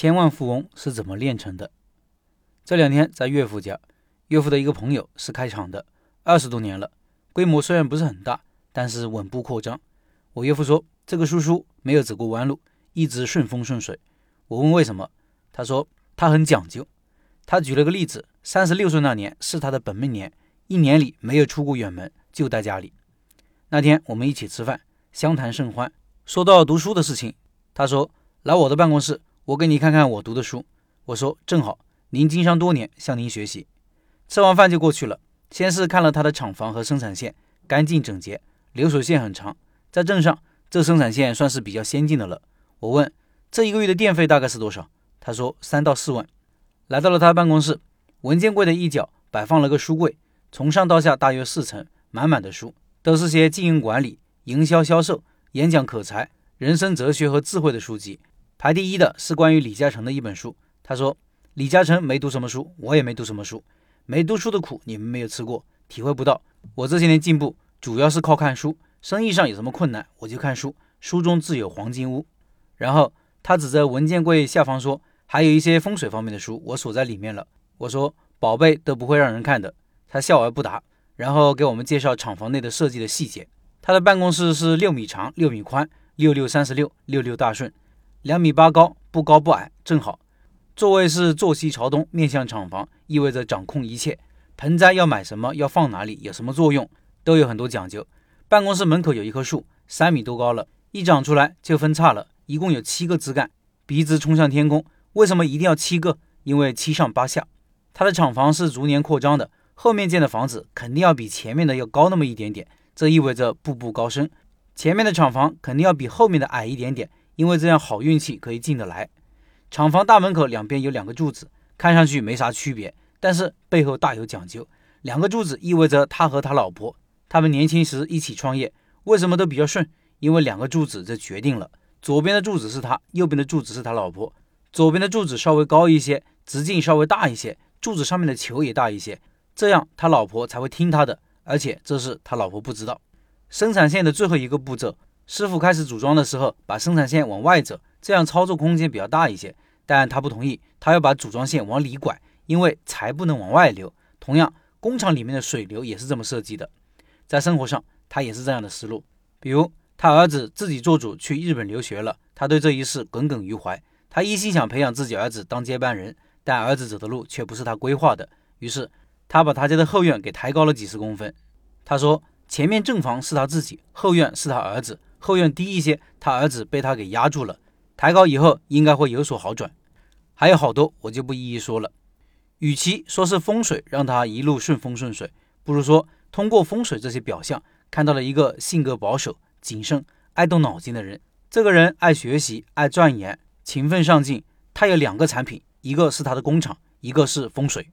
千万富翁是怎么炼成的？这两天在岳父家，岳父的一个朋友是开厂的，二十多年了，规模虽然不是很大，但是稳步扩张。我岳父说，这个叔叔没有走过弯路，一直顺风顺水。我问为什么，他说他很讲究。他举了个例子，三十六岁那年是他的本命年，一年里没有出过远门，就在家里。那天我们一起吃饭，相谈甚欢，说到读书的事情，他说来我的办公室。我给你看看我读的书。我说正好，您经商多年，向您学习。吃完饭就过去了。先是看了他的厂房和生产线，干净整洁，流水线很长。在镇上，这生产线算是比较先进的了。我问这一个月的电费大概是多少？他说三到四万。来到了他办公室，文件柜的一角摆放了个书柜，从上到下大约四层，满满的书，都是些经营管理、营销销售、演讲口才、人生哲学和智慧的书籍。排第一的是关于李嘉诚的一本书。他说：“李嘉诚没读什么书，我也没读什么书，没读书的苦你们没有吃过，体会不到。我这些年进步主要是靠看书，生意上有什么困难我就看书，书中自有黄金屋。”然后他指着文件柜下方说：“还有一些风水方面的书，我锁在里面了。”我说：“宝贝都不会让人看的。”他笑而不答，然后给我们介绍厂房内的设计的细节。他的办公室是六米长，六米宽，六六三十六，六六大顺。两米八高，不高不矮，正好。座位是坐西朝东，面向厂房，意味着掌控一切。盆栽要买什么，要放哪里，有什么作用，都有很多讲究。办公室门口有一棵树，三米多高了，一长出来就分叉了，一共有七个枝干，笔直冲向天空。为什么一定要七个？因为七上八下。他的厂房是逐年扩张的，后面建的房子肯定要比前面的要高那么一点点，这意味着步步高升。前面的厂房肯定要比后面的矮一点点。因为这样好运气可以进得来。厂房大门口两边有两个柱子，看上去没啥区别，但是背后大有讲究。两个柱子意味着他和他老婆，他们年轻时一起创业，为什么都比较顺？因为两个柱子这决定了，左边的柱子是他，右边的柱子是他老婆。左边的柱子稍微高一些，直径稍微大一些，柱子上面的球也大一些，这样他老婆才会听他的。而且这是他老婆不知道。生产线的最后一个步骤。师傅开始组装的时候，把生产线往外走，这样操作空间比较大一些。但他不同意，他要把组装线往里拐，因为财不能往外流。同样，工厂里面的水流也是这么设计的。在生活上，他也是这样的思路。比如，他儿子自己做主去日本留学了，他对这一事耿耿于怀。他一心想培养自己儿子当接班人，但儿子走的路却不是他规划的。于是，他把他家的后院给抬高了几十公分。他说，前面正房是他自己，后院是他儿子。后院低一些，他儿子被他给压住了。抬高以后应该会有所好转，还有好多我就不一一说了。与其说是风水让他一路顺风顺水，不如说通过风水这些表象，看到了一个性格保守、谨慎、爱动脑筋的人。这个人爱学习、爱钻研、勤奋上进。他有两个产品，一个是他的工厂，一个是风水。